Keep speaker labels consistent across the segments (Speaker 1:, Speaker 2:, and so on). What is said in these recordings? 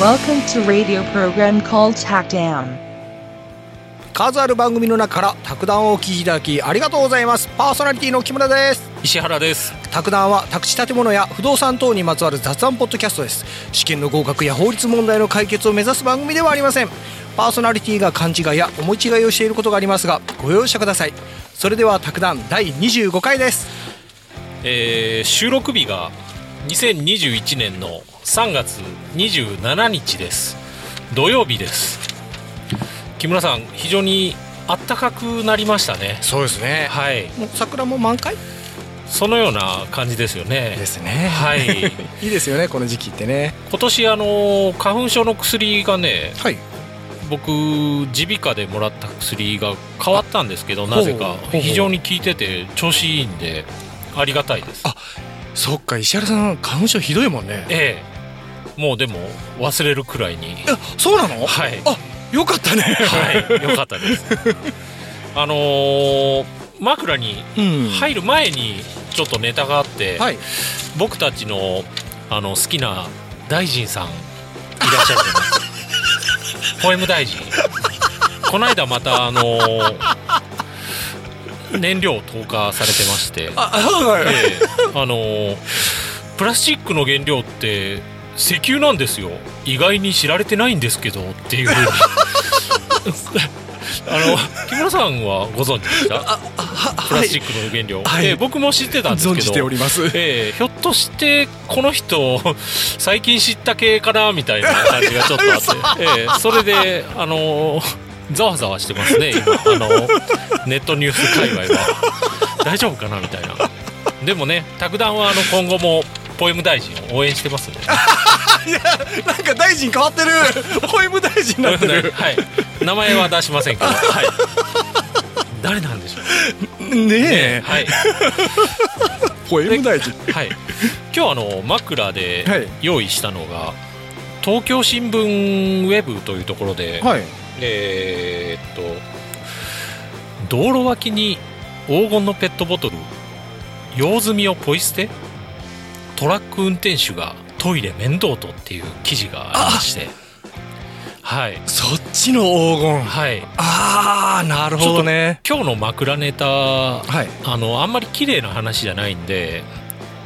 Speaker 1: Welcome to radio program called TACDAM.
Speaker 2: 数ある番組の中から卓談をお聞きいただきありがとうございます。パーソナリティの木村です。
Speaker 3: 石原です。
Speaker 2: 卓談は宅地建物や不動産等にまつわる雑談ポッドキャストです。試験の合格や法律問題の解決を目指す番組ではありません。パーソナリティが勘違いや思い違いをしていることがありますがご容赦ください。それでは卓談第25回です。
Speaker 3: えー収録日が2021年の3月27日です。土曜日です。木村さん非常に暖かくなりましたね。
Speaker 2: そうですね。
Speaker 3: はい。
Speaker 2: もう桜も満開？
Speaker 3: そのような感じですよね。
Speaker 2: ですね。
Speaker 3: はい。
Speaker 2: いいですよねこの時期ってね。
Speaker 3: 今年あの花粉症の薬がね
Speaker 2: はい。
Speaker 3: 僕耳鼻科でもらった薬が変わったんですけどなぜか。非常に効いてて調子いいんでありがたいです。
Speaker 2: あそっか石原さん花粉症ひどいもんね。
Speaker 3: ええもうでも忘れるくらいに。
Speaker 2: えそうなの？
Speaker 3: はい。
Speaker 2: あよかったね。
Speaker 3: はい よかったです。あのー枕に
Speaker 2: うん。
Speaker 3: 入る前にちょっとネタがあって、
Speaker 2: はい。
Speaker 3: 僕たちのあの好きな大臣さんいらっしゃるじゃないですか。ポエム大臣。この間またあのー燃料投下されてまして。
Speaker 2: あはい。
Speaker 3: ええ。あのープラスチックの原料って石油なんですよ。意外に知られてないんですけどっていうふうに。あの木村さんはご存知でした？プラスチックの原料、
Speaker 2: はい。
Speaker 3: ええ僕も知ってたんですけど。
Speaker 2: 存じております。
Speaker 3: ええひょっとしてこの人最近知った系かなみたいな感じがちょっとあって、ええそれであのざわざわしてますね今。あのネットニュース界隈は。大丈夫かなみたいな。でもね卓談はあの今後もポエム大臣を応援してますんで、ね、
Speaker 2: なんか大臣変わってる。ポエム大臣になってる。
Speaker 3: はい。名前は出しませんけど、はい、誰なんでしょう
Speaker 2: ね。え。
Speaker 3: はい。
Speaker 2: ポエム大臣。
Speaker 3: はい、今日あの枕で
Speaker 2: はい。
Speaker 3: 用意したのが、東京新聞ウェブというところで、
Speaker 2: はい。
Speaker 3: えーっと道路脇に黄金のペットボトル用済みをポイ捨てトラック運転手がトイレ面倒とっていう記事がありまして。はい。
Speaker 2: そっちの黄金。
Speaker 3: はい。
Speaker 2: ああなるほどね。
Speaker 3: 今日の枕ネタ
Speaker 2: はい。
Speaker 3: あのあんまり綺麗な話じゃないんで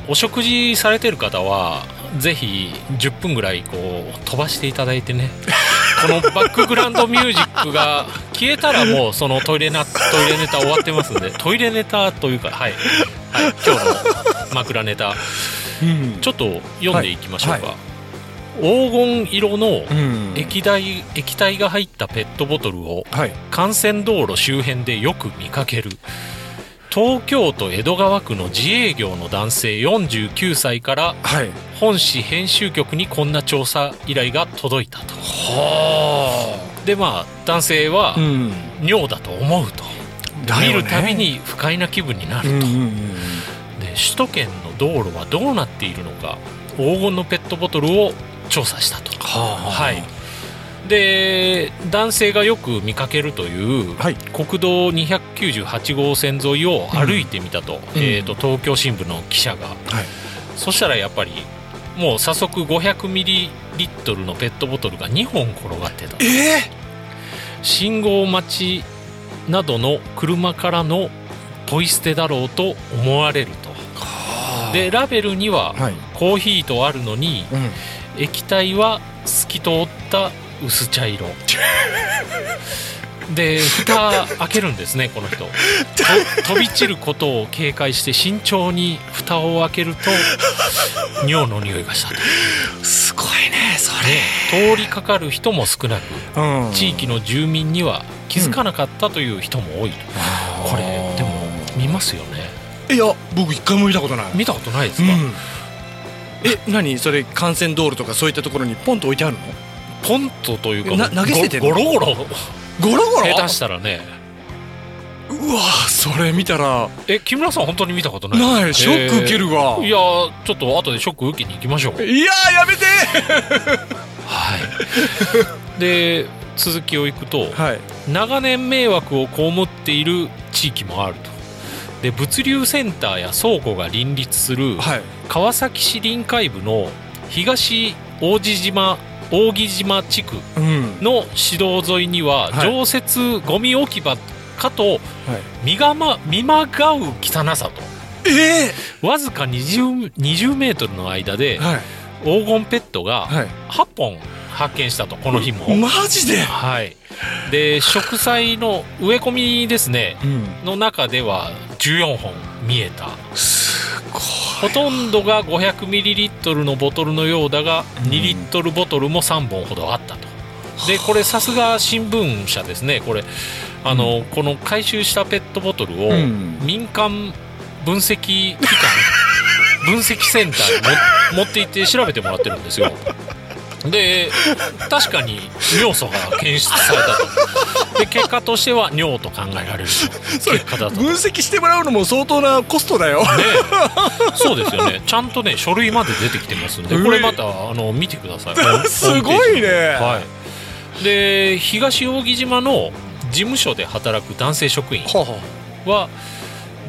Speaker 3: お食事されてる方はぜひ10分ぐらいこう飛ばしていただいてね。このバックグラウンドミュージックが消えたらもうそのトイレなトイレネタ終わってますんで。トイレネタというかはい、はい、今日の枕ネタ。
Speaker 2: うん
Speaker 3: ちょっと読んでいきましょうか、
Speaker 2: は
Speaker 3: 黄金色の
Speaker 2: うん。
Speaker 3: 液体液体が入ったペットボトルを
Speaker 2: はい。
Speaker 3: 幹線道路周辺でよく見かける。東京都江戸川区の自営業の男性49歳から
Speaker 2: はい。
Speaker 3: 本誌編集局にこんな調査依頼が届いたと。
Speaker 2: は
Speaker 3: でまあ男性は尿だと思うと、見るたびに不快な気分になると、
Speaker 2: うんうんうん
Speaker 3: で首都圏の道路はどうなっているのか黄金のペットボトルを調査したと。
Speaker 2: はあ
Speaker 3: はい。で男性がよく見かけるという、
Speaker 2: はい。
Speaker 3: 国道298号線沿いを歩いてみたと,、えー、と東京新聞の記者が。
Speaker 2: はい。
Speaker 3: そしたらやっぱりもう早速500ミリリットルのペットボトルが2本転がってた。
Speaker 2: ええ
Speaker 3: 信号待ちなどの車からのポイ捨てだろうと思われるとでラベルには
Speaker 2: はい。
Speaker 3: コーヒーとあるのに
Speaker 2: うん。
Speaker 3: 液体は透き通った薄茶色。で蓋開けるんですねこの人。と飛び散ることを警戒して慎重に蓋を開けると尿の匂いがしたと
Speaker 2: すごいねそ
Speaker 3: で通りかかる人も少なく
Speaker 2: れうん。
Speaker 3: 地域の住民には気づかなかったという人も多いと、これでも見ますよね
Speaker 2: いや僕一回も見たことない。
Speaker 3: 見たことないですか、
Speaker 2: うん。え何？それ幹線道路とかそういったところにポンと置いてあるの？
Speaker 3: ポンとというか
Speaker 2: な投げ捨てて
Speaker 3: ゴロゴロ。
Speaker 2: ゴロゴロ？
Speaker 3: 下手したらね。
Speaker 2: うわそれ見たら。
Speaker 3: え木村さん本当に見たことない？
Speaker 2: ない。ショック受けるわ、
Speaker 3: いやちょっと後でショック受けに行きましょう。
Speaker 2: いやーやめて。
Speaker 3: はい。で続きをいくと
Speaker 2: はい。
Speaker 3: 長年迷惑を被っている地域もあるとで物流センターや倉庫が林立する
Speaker 2: はい。
Speaker 3: 川崎市臨海部の東王子島扇島地区
Speaker 2: うん。
Speaker 3: の市道沿いには
Speaker 2: はい。
Speaker 3: 常設ゴミ置き場かと見がま見まがう汚さと。
Speaker 2: え
Speaker 3: わずか 20, 20メートルの間で黄金ペットが
Speaker 2: はい。
Speaker 3: 8本発見したとこの日も。
Speaker 2: マジで？
Speaker 3: はい、で植栽の植え込みですね
Speaker 2: うん。
Speaker 3: の中では14本見えた。ほとんどが 500ml のボトルのようだが
Speaker 2: うん。
Speaker 3: 2リットルボトルも3本ほどあったと。でこれさすが新聞社ですね。これあの、この回収したペットボトルを
Speaker 2: うん。
Speaker 3: 民間分析機関 分析センターにも持って行って調べてもらってるんですよで確かに尿素が検出されたと。で結果としては尿と考えられる結果だと。
Speaker 2: 分析してもらうのも相当なコストだよ。
Speaker 3: ね。そうですよね。ちゃんとね書類まで出てきてますんで。これまたあの見てください。
Speaker 2: すごいね。
Speaker 3: はい。で東扇島の事務所で働く男性職員
Speaker 2: は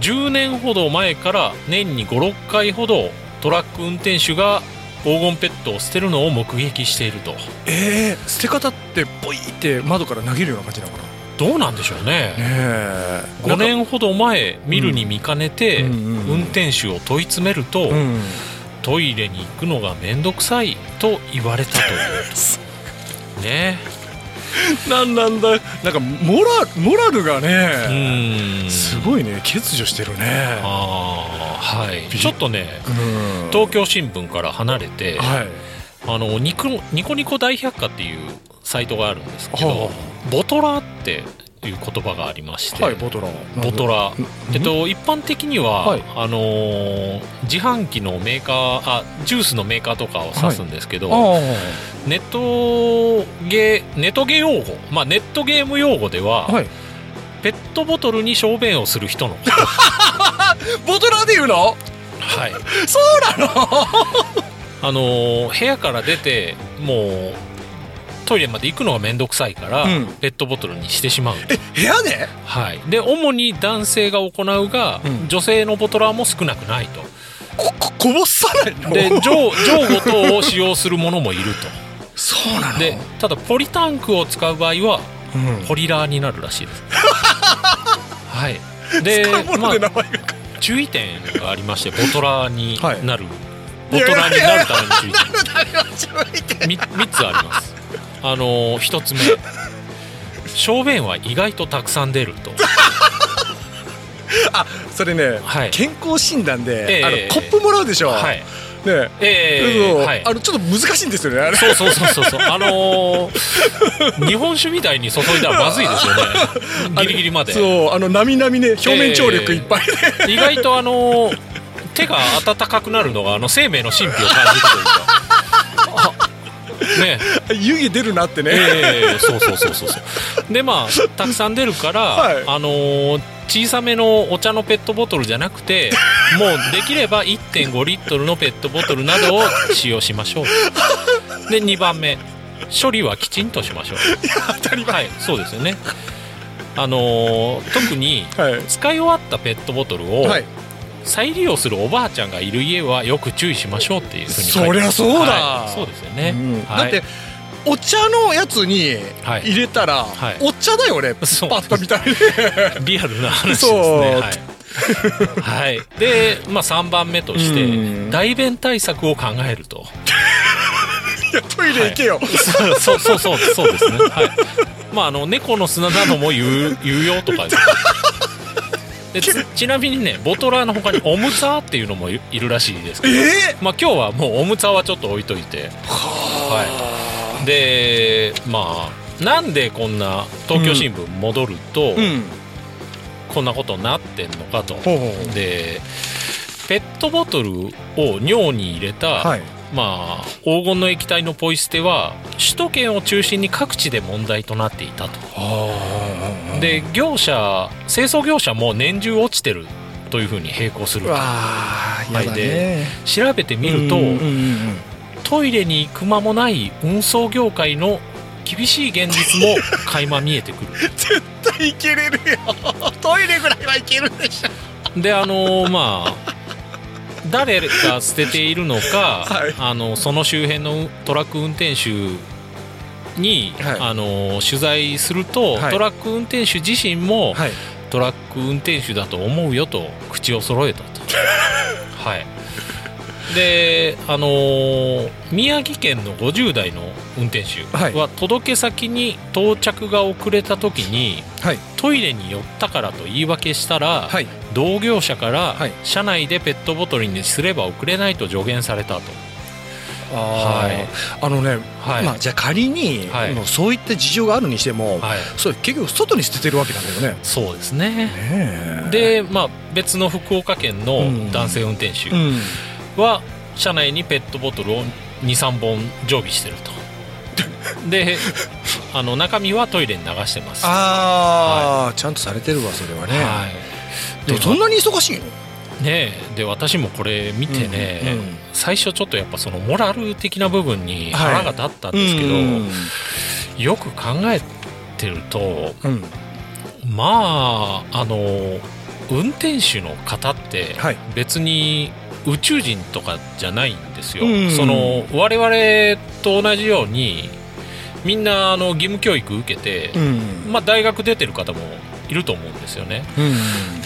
Speaker 3: 10年ほど前から年に56回ほどトラック運転手が黄金ペットを捨てるのを目撃していると。
Speaker 2: えー、捨て方ってポイって窓から投げるような感じなのかな？ね
Speaker 3: どうなんでしょうね。
Speaker 2: え。
Speaker 3: 5年ほど前見るに見かねて運転手を問い詰めると、
Speaker 2: うん
Speaker 3: トイレに行くのが面倒くさいと言われたという。ね
Speaker 2: なんなんだ。なんかモラモラルが
Speaker 3: う
Speaker 2: ね、すごいね。欠如してるね。
Speaker 3: あーはい。
Speaker 2: び
Speaker 3: ちょっとね
Speaker 2: うん。
Speaker 3: 東京新聞から離れて
Speaker 2: はい。
Speaker 3: あのニコニコニコ大百科っていうサイトがあるんですけど、
Speaker 2: は
Speaker 3: ボトラーっていう言葉がありまして、
Speaker 2: はいボトラ
Speaker 3: ボトラ
Speaker 2: うん
Speaker 3: えっと、一般的には、
Speaker 2: はい。
Speaker 3: あのー自販機のメーカーあジュースのメーカーとかを指すんですけど、
Speaker 2: あ
Speaker 3: ネットゲーネットゲー用語、まあ、ネットゲーム用語では、ペットボトルに小便をする人の
Speaker 2: ボトラーで言うの？
Speaker 3: はい。
Speaker 2: そうなの？
Speaker 3: あのー部屋から出てもうトイレまで行くのが面倒くさいから、
Speaker 2: うん。
Speaker 3: ペットボトルにしてしまう、
Speaker 2: え部屋で？
Speaker 3: はい、で主に男性が行うが、
Speaker 2: うん。
Speaker 3: 女性のボトラーも少なくないと。
Speaker 2: こここぼさないの？
Speaker 3: で上上ご等を使用する者もいる
Speaker 2: そうなの？
Speaker 3: とでただポリタンクを使う場合は
Speaker 2: うん。
Speaker 3: ポリラーになるらしいです。はい。でまあ注意点がありましてボトラーに
Speaker 2: はい。
Speaker 3: なる、ボトラーになるための注意点。
Speaker 2: い
Speaker 3: み3つありますあのー、1つ目。小便は意外とたくさん出ると。
Speaker 2: それね、
Speaker 3: はい。
Speaker 2: 健康診断で、
Speaker 3: ええ。
Speaker 2: あのコップもらうでしょ、
Speaker 3: はい。
Speaker 2: ね。
Speaker 3: えー、はい。
Speaker 2: あのちょっと難しいんですよねあれ。
Speaker 3: そうそうそうそうそう。あのー、日本酒みたいに注いだらまずいですよね。ギリギリまで。
Speaker 2: そうあのなみなみね表面張力いっぱいで、
Speaker 3: 意外とあのー手が温かくなるのがあの生命の神秘を感じるというか。あね。
Speaker 2: 湯気出るなってね、
Speaker 3: ええそうそうそうそうそう。でまあたくさん出るから、
Speaker 2: はい。
Speaker 3: あのー小さめのお茶のペットボトルじゃなくて もうできれば1.5リットルのペットボトルなどを使用しましょう。で2番目。処理はきちんとしましょう。
Speaker 2: 当たり前。
Speaker 3: はいそうですよね。あのー特に
Speaker 2: はい、
Speaker 3: 使い終わったペットボトルを
Speaker 2: はい、
Speaker 3: 再利用するおばあちゃんがいる家はよく注意しましょうっていうふうに
Speaker 2: そりゃそうだ。
Speaker 3: はい。そうですよね、
Speaker 2: うん。
Speaker 3: はい。
Speaker 2: だってお茶のやつに
Speaker 3: はい。
Speaker 2: 入れたら、
Speaker 3: はい。
Speaker 2: お茶だよね。パッと見たいね。
Speaker 3: リアルな話ですね。はい。はい、で、まあ、3番目として
Speaker 2: うん。
Speaker 3: 代弁対策を考えると。
Speaker 2: いやトイレ行けよ、
Speaker 3: そうそうそうそうですね。はい。まああの猫の砂なども言う言うよとかでつちなみにねボトラーの他におむつっていうのもいいるらしいですけど
Speaker 2: え
Speaker 3: まあ今日はもうおむつはちょっと置いといて。はい。でまあなんでこんな東京新聞戻ると、
Speaker 2: うん。
Speaker 3: こんなことになってんのかと、
Speaker 2: ほうほうほう。
Speaker 3: でペットボトルを尿に入れた、
Speaker 2: はい
Speaker 3: まあ黄金の液体のポイ捨ては首都圏を中心に各地で問題となっていたと。
Speaker 2: あ
Speaker 3: で業者清掃業者も年中落ちてるというふうに並行するはい
Speaker 2: やだね。
Speaker 3: 調べてみると、トイレに行く間もない運送業界の厳しい現実も 垣間見えてくる。
Speaker 2: 絶対いけれるよ。トイレぐらいはいけるでしょ。
Speaker 3: であのまあ誰が捨てているのか、
Speaker 2: はい。
Speaker 3: あのその周辺のトラック運転手に、
Speaker 2: はい。
Speaker 3: あの取材すると、
Speaker 2: はい。
Speaker 3: トラック運転手自身も、
Speaker 2: はい。
Speaker 3: トラック運転手だと思うよと口を揃えたと。はいであのー宮城県の50代の運転手
Speaker 2: は
Speaker 3: 届け先に到着が遅れた時に
Speaker 2: はい。
Speaker 3: トイレに寄ったからと言い訳したら、
Speaker 2: はい。
Speaker 3: 同業者から、
Speaker 2: はい。
Speaker 3: 車内でペットボトルにすれば遅れないと助言されたと。
Speaker 2: あ
Speaker 3: はい。
Speaker 2: あのね、
Speaker 3: はい。
Speaker 2: まあじゃあ仮に、
Speaker 3: はい。
Speaker 2: そういった事情があるにしても、
Speaker 3: はい。
Speaker 2: それ結局外に捨ててるわけなんだよね。
Speaker 3: そうですね。で、まあ、別の福岡県
Speaker 2: うん。
Speaker 3: の男性運転手。
Speaker 2: うん、
Speaker 3: は車内にペットボトルを23本常備してると。であの中身はトイレに流してます。
Speaker 2: ああ、ちゃんとされてるわそれはね。
Speaker 3: はい、で
Speaker 2: そんなに忙しいの？
Speaker 3: ねえで私もこれ見てね、
Speaker 2: うんうん
Speaker 3: 最初ちょっとやっぱそのモラル的な部分に腹が立ったんですけど、
Speaker 2: うん。
Speaker 3: よく考えてると
Speaker 2: うん。
Speaker 3: まああの運転手の方って
Speaker 2: はい。
Speaker 3: 別に宇宙人とかじゃないんですよ、
Speaker 2: うん。
Speaker 3: その我々と同じようにみんなあの義務教育受けて、
Speaker 2: うん。
Speaker 3: まあ、大学出てる方もいると思うんですよね。
Speaker 2: うん。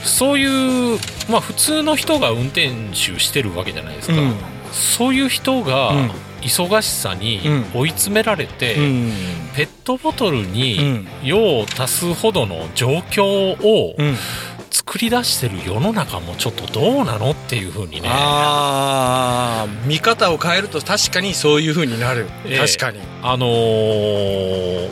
Speaker 3: そういう、まあ、普通の人が運転手してるわけじゃないですか、
Speaker 2: うん。
Speaker 3: そういう人が
Speaker 2: うん。
Speaker 3: 忙しさに
Speaker 2: うん。
Speaker 3: 追い詰められて、
Speaker 2: うん。
Speaker 3: ペットボトル
Speaker 2: う
Speaker 3: に
Speaker 2: ん。
Speaker 3: 用を足すほどの状況を
Speaker 2: うん
Speaker 3: 作り出してる世の中もちょっとどうなのっていうふうにね。
Speaker 2: ああ見方を変えると確かにそういう風になる、
Speaker 3: ええ。
Speaker 2: 確かに。
Speaker 3: あのー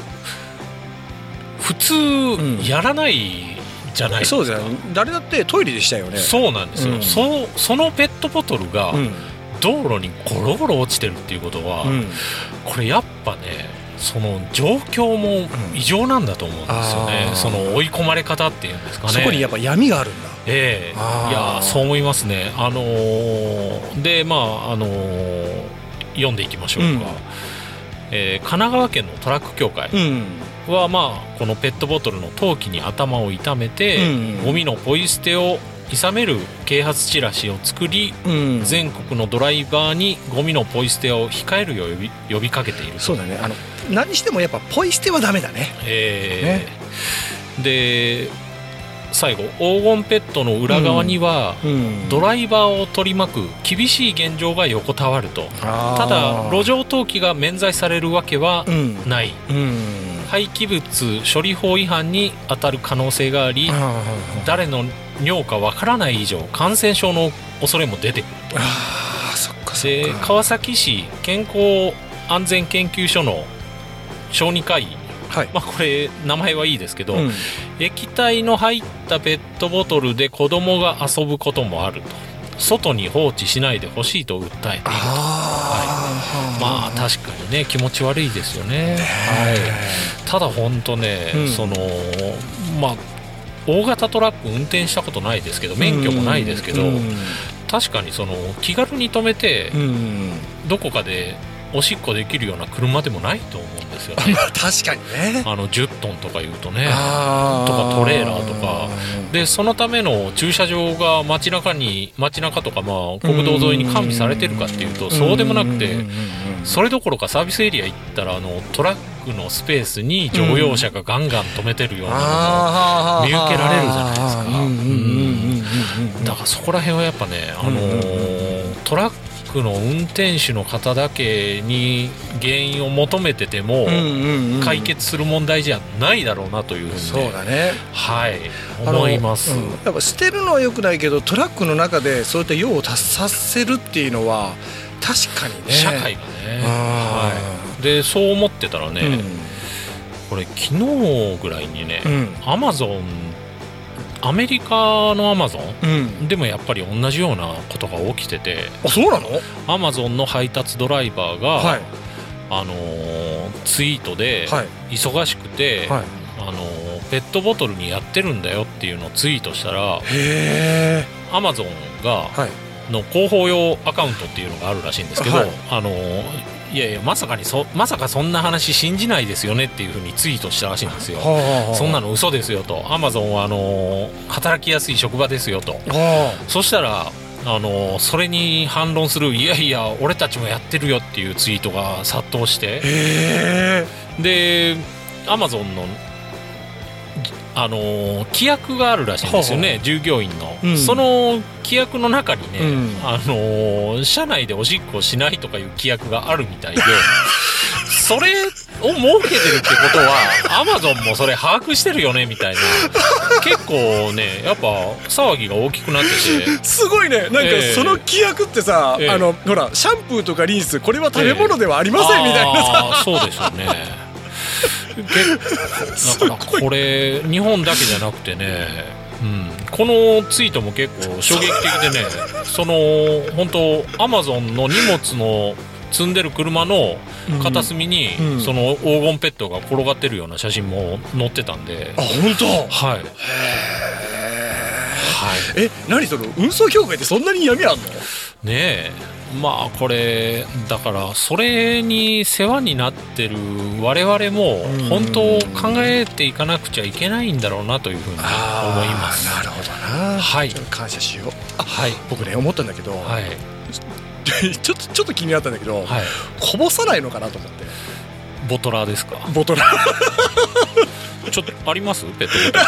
Speaker 3: 普通
Speaker 2: ん。
Speaker 3: やらないじゃないですか、
Speaker 2: そうじゃん誰だってトイレでしたよね。
Speaker 3: そうなんですよ、
Speaker 2: うん。
Speaker 3: そそのペットボトルが
Speaker 2: うん。
Speaker 3: 道路にゴロゴロ落ちてるっていうことは、
Speaker 2: うん。
Speaker 3: これやっぱねその状況も異常なんだと思うんですよね、
Speaker 2: あー。
Speaker 3: その追い込まれ方っていうんですかね。
Speaker 2: そこにやっぱ闇があるんだ。
Speaker 3: ええ。
Speaker 2: あー。
Speaker 3: いやそう思いますね。あのーでまああのー読んでいきましょうか、
Speaker 2: うん。
Speaker 3: えー神奈川県のトラック協会
Speaker 2: うん。
Speaker 3: は、まあこのペットボトルの陶器に頭を痛めて、
Speaker 2: うん。
Speaker 3: ゴミのポイ捨てを諌める啓発チラシを作り
Speaker 2: うん。
Speaker 3: 全国のドライバーにゴミのポイ捨てを控えるよう呼び呼びかけていると。
Speaker 2: そうだね。あの何してもやっぱポイ捨てはダメだね。
Speaker 3: えー。で最後黄金ペットの裏側には、
Speaker 2: うん。
Speaker 3: ドライバーを取り巻く厳しい現状が横たわると。ただ路上投棄が免罪されるわけは
Speaker 2: うん。
Speaker 3: ない、
Speaker 2: うん。
Speaker 3: 廃棄物処理法違反に当たる可能性があり
Speaker 2: あ
Speaker 3: 誰の尿かわからない以上感染症の恐れも出てくる。
Speaker 2: ーあーそっかそっ
Speaker 3: で
Speaker 2: か
Speaker 3: 川崎市健康安全研究所の小児科医。
Speaker 2: はい。
Speaker 3: まあこれ名前はいいですけど、
Speaker 2: うん。
Speaker 3: 液体の入ったペットボトルで子供が遊ぶこともあると。外に放置しないでほしいと訴えている
Speaker 2: あー。
Speaker 3: まあ確かにね気持ち悪いですよね、はい、ただ本当ね、
Speaker 2: うん。
Speaker 3: そのまあ大型トラック運転したことないですけど免許もないですけど、
Speaker 2: うん。
Speaker 3: 確かにその気軽に止めて
Speaker 2: うん。
Speaker 3: どこかでおしっこできるような車でもないと思うんですよね。
Speaker 2: ま あ確かにね。
Speaker 3: あの10トンとか言うとねとかトレーラーとか。でそのための駐車場が街中に街中とかまあ国道沿いに完備されてるかっていうとそうでもなくてそれどころかサービスエリア行ったらあのトラックのスペースに乗用車がガンガン止めてるようなの見受けられるじゃないですか。だからそこら辺はやっぱね、あのートラックの運転手の方だけに原因を求めてても
Speaker 2: うんうんうん。
Speaker 3: 解決する問題じゃないだろうなというふうに、
Speaker 2: そうだね。
Speaker 3: はい。思います、
Speaker 2: うん。やっぱ捨てるのはよくないけどトラックの中でそういった用を足させるっていうのは確かにね。
Speaker 3: 社会がね、
Speaker 2: あ
Speaker 3: はい、でそう思ってたらね、
Speaker 2: ー
Speaker 3: これ昨日ぐらいにね
Speaker 2: うん。うん
Speaker 3: アマゾンアメリカのアマゾン？
Speaker 2: うん。
Speaker 3: でもやっぱり同じようなことが起きてて。
Speaker 2: あそうなの？
Speaker 3: アマゾンの配達ドライバーが、
Speaker 2: はい。
Speaker 3: あのーツイートで
Speaker 2: はい。
Speaker 3: 忙しくて、
Speaker 2: はい。
Speaker 3: あのーペットボトルにやってるんだよっていうのをツイートしたらアマゾンが
Speaker 2: はい。
Speaker 3: の広報用アカウントっていうのがあるらしいんですけど、
Speaker 2: はい。
Speaker 3: あのーいやいやまさかにそまさかそんな話信じないですよねっていうふうにツイートしたらしいんですよ。
Speaker 2: はあ
Speaker 3: そんなの嘘ですよと。アマゾンはあのー働きやすい職場ですよと。
Speaker 2: あ。
Speaker 3: そしたらあのそれに反論するいやいや俺たちもやってるよっていうツイートが殺到して。でアマゾンのあの規約があるらしいんですよね、従業員の、
Speaker 2: うん。
Speaker 3: その規約の中にね、
Speaker 2: うん。
Speaker 3: あの社内でおしっこしないとかいう規約があるみたいで それを設けてるってことはアマゾンもそれ把握してるよねみたいな。結構ねやっぱ騒ぎが大きくなってて。
Speaker 2: すごいね。なんか
Speaker 3: ええ。
Speaker 2: その規約ってさ、
Speaker 3: ええ。
Speaker 2: あのほらシャンプーとかリンスこれは食べ物ではありませんみたいなさ、
Speaker 3: そうですよね結構だからこれ日本だけじゃなくてね、うん、このツイートも結構衝撃的でね その本当アマゾンの荷物の積んでる車の片隅に、
Speaker 2: うん。
Speaker 3: その黄金ペットが転がってるような写真も載ってたんで、
Speaker 2: あ本当？
Speaker 3: はい、はい、
Speaker 2: え何その運送業界ってそんなに闇あんの？
Speaker 3: ねえ。まあこれだからそれに世話になってる我々も
Speaker 2: うん。
Speaker 3: 本当考えていかなくちゃいけないんだろうなというふうに思います。
Speaker 2: なるほどな。
Speaker 3: はい。
Speaker 2: 感謝しよう。あ
Speaker 3: はい。
Speaker 2: 僕ね思ったんだけど、
Speaker 3: はい。
Speaker 2: ちょっとちょっと気になったんだけど、
Speaker 3: はい。
Speaker 2: こぼさないのかなと思って
Speaker 3: ボトラーですか？
Speaker 2: ボトル
Speaker 3: ちょっとあります？ペットボトル。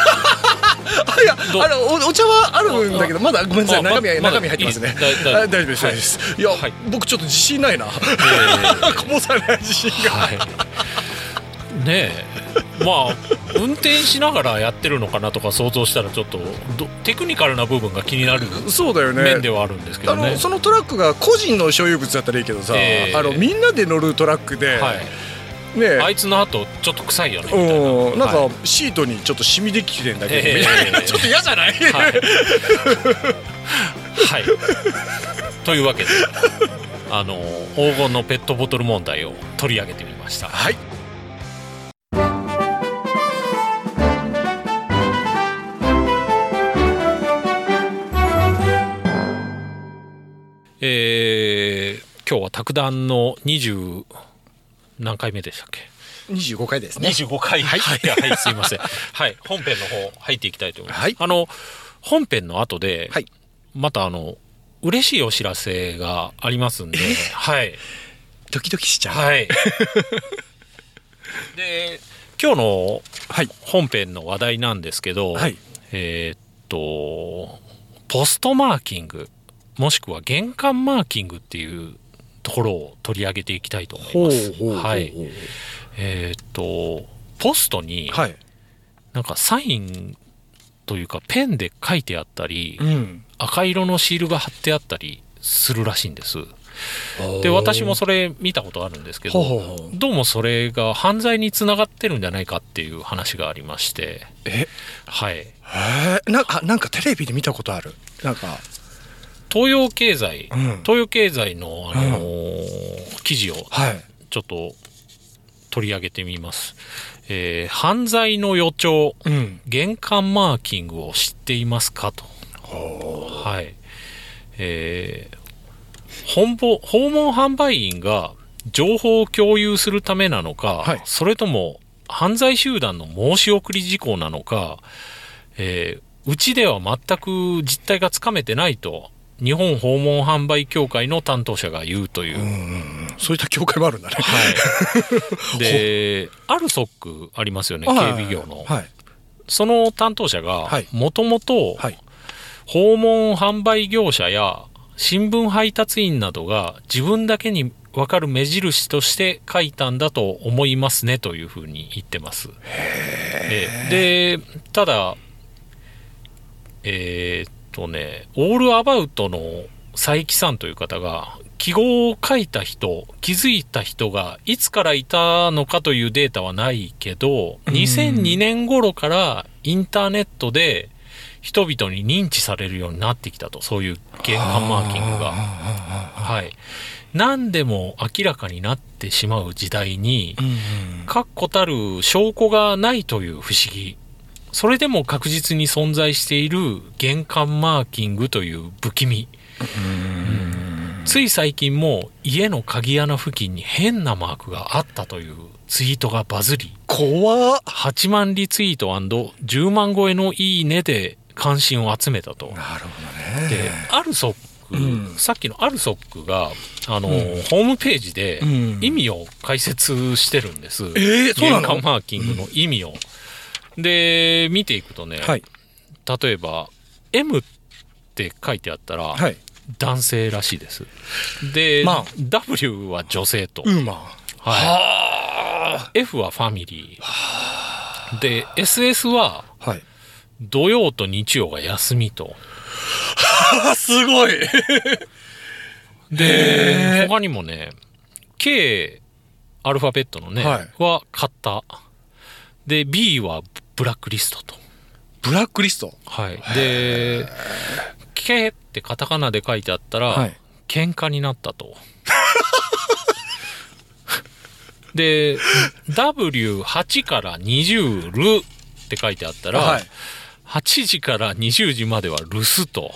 Speaker 2: あいやあのおお茶はあるんだけどまだごめんなさい。中身は
Speaker 3: まだ
Speaker 2: 中身入ってますね。大丈夫です大丈夫です。いや、
Speaker 3: はい。
Speaker 2: 僕ちょっと自信ないな。
Speaker 3: え
Speaker 2: こぼさない自信が。
Speaker 3: はい。ねえ。まあ運転しながらやってるのかなとか想像したらちょっとどテクニカルな部分が気になる
Speaker 2: そうだよね。
Speaker 3: 面ではあるんですけど
Speaker 2: あ
Speaker 3: ね
Speaker 2: のそのトラックが個人の所有物だったらいいけどさ、
Speaker 3: ええ。
Speaker 2: あのみんなで乗るトラックで、
Speaker 3: はい
Speaker 2: ね
Speaker 3: あいつの後ちょっと臭いよねみたいな。
Speaker 2: うん。なんか
Speaker 3: はい
Speaker 2: シートにちょっと染みできてんだけど、ちょっと嫌じゃない、
Speaker 3: はい、はい、というわけであの黄金のペットボトル問題を取り上げてみました。
Speaker 2: はい。
Speaker 3: えー今日は卓談の20何回目でしたっけ
Speaker 2: ？25回ですね。
Speaker 3: 25回。はい、はい。すいません。はい。本編の方入っていきたいと思います、
Speaker 2: はい。
Speaker 3: あの本編の後で、
Speaker 2: はい。
Speaker 3: またあの嬉しいお知らせがありますんで、はい。
Speaker 2: ドキドキしちゃう。
Speaker 3: はい。で今日の
Speaker 2: はい。
Speaker 3: 本編の話題なんですけど、
Speaker 2: はい。
Speaker 3: えーっとポストマーキングもしくは玄関マーキングっていうところを取り上げていきたいと思います。はい、えーっとポストに
Speaker 2: はい。
Speaker 3: なんかサインというかペンで書いてあったり、
Speaker 2: うん。
Speaker 3: 赤色のシールが貼ってあったりするらしいんです。で私もそれ見たことあるんですけどどうもそれが犯罪につながってるんじゃないかっていう話がありまして。
Speaker 2: え？
Speaker 3: はい。
Speaker 2: へえ？なんかなんかテレビで見たことある。なんか
Speaker 3: 東洋経済、
Speaker 2: うん。
Speaker 3: 東洋経済の、あのー記事を
Speaker 2: はい。
Speaker 3: ちょっと取り上げてみます、えー犯罪の予兆
Speaker 2: うん。
Speaker 3: 玄関マーキングを知っていますかと。はい。えー本坊訪問販売員が情報を共有するためなのか、
Speaker 2: はい。
Speaker 3: それとも犯罪集団の申し送り事項なのか、えーうちでは全く実態がつかめてないと日本訪問販売協会の担当者が言うという、
Speaker 2: そういった教会もあるんだね。
Speaker 3: はい、でアルソックありますよね警備業の、
Speaker 2: はい。
Speaker 3: その担当者が
Speaker 2: はい。
Speaker 3: もともと
Speaker 2: はい。
Speaker 3: 訪問販売業者や新聞配達員などが自分だけに分かる目印として書いたんだと思いますねというふうに言ってます。えでただえーっとねオールアバウトの佐伯さんという方が記号を書いた人気づいた人がいつからいたのかというデータはないけど2002年頃からインターネットで人々に認知されるようになってきたとそういう玄関マーキングが。はい、何でも明らかになってしまう時代に確固たる証拠がないという不思議それでも確実に存在している玄関マーキングという不気味。つい最近も家の鍵穴付近に変なマークがあったというツイートがバズり。
Speaker 2: 怖っ。
Speaker 3: 8万リツイート &10 万超えのいいねで関心を集めたと。
Speaker 2: なるほどね。
Speaker 3: でアルソック、
Speaker 2: うん。
Speaker 3: さっきのアルソックがあの、
Speaker 2: うん。
Speaker 3: ホームページで
Speaker 2: うん。
Speaker 3: 意味を解説してるんです、
Speaker 2: えーそうなの？
Speaker 3: 玄関マーキングの意味を、で見ていくとね、
Speaker 2: はい。
Speaker 3: 例えば M って書いてあったら、
Speaker 2: はい。
Speaker 3: 男性らしいです。で、
Speaker 2: まあ。
Speaker 3: W は女性と、
Speaker 2: ウーマン。
Speaker 3: はい、F はファミリー。で SS は
Speaker 2: はい。
Speaker 3: 土曜と日曜が休みと。
Speaker 2: あ、すごい。
Speaker 3: で他にもね K アルファベットのね、
Speaker 2: はい。
Speaker 3: は型で B はブラックリストと。
Speaker 2: ブラックリスト？
Speaker 3: はい。で K ってカタカナで書いてあったら、
Speaker 2: はい。
Speaker 3: 喧嘩になったと。で W8 から20ルって書いてあったら、
Speaker 2: はい。
Speaker 3: 8時から20時までは留守と。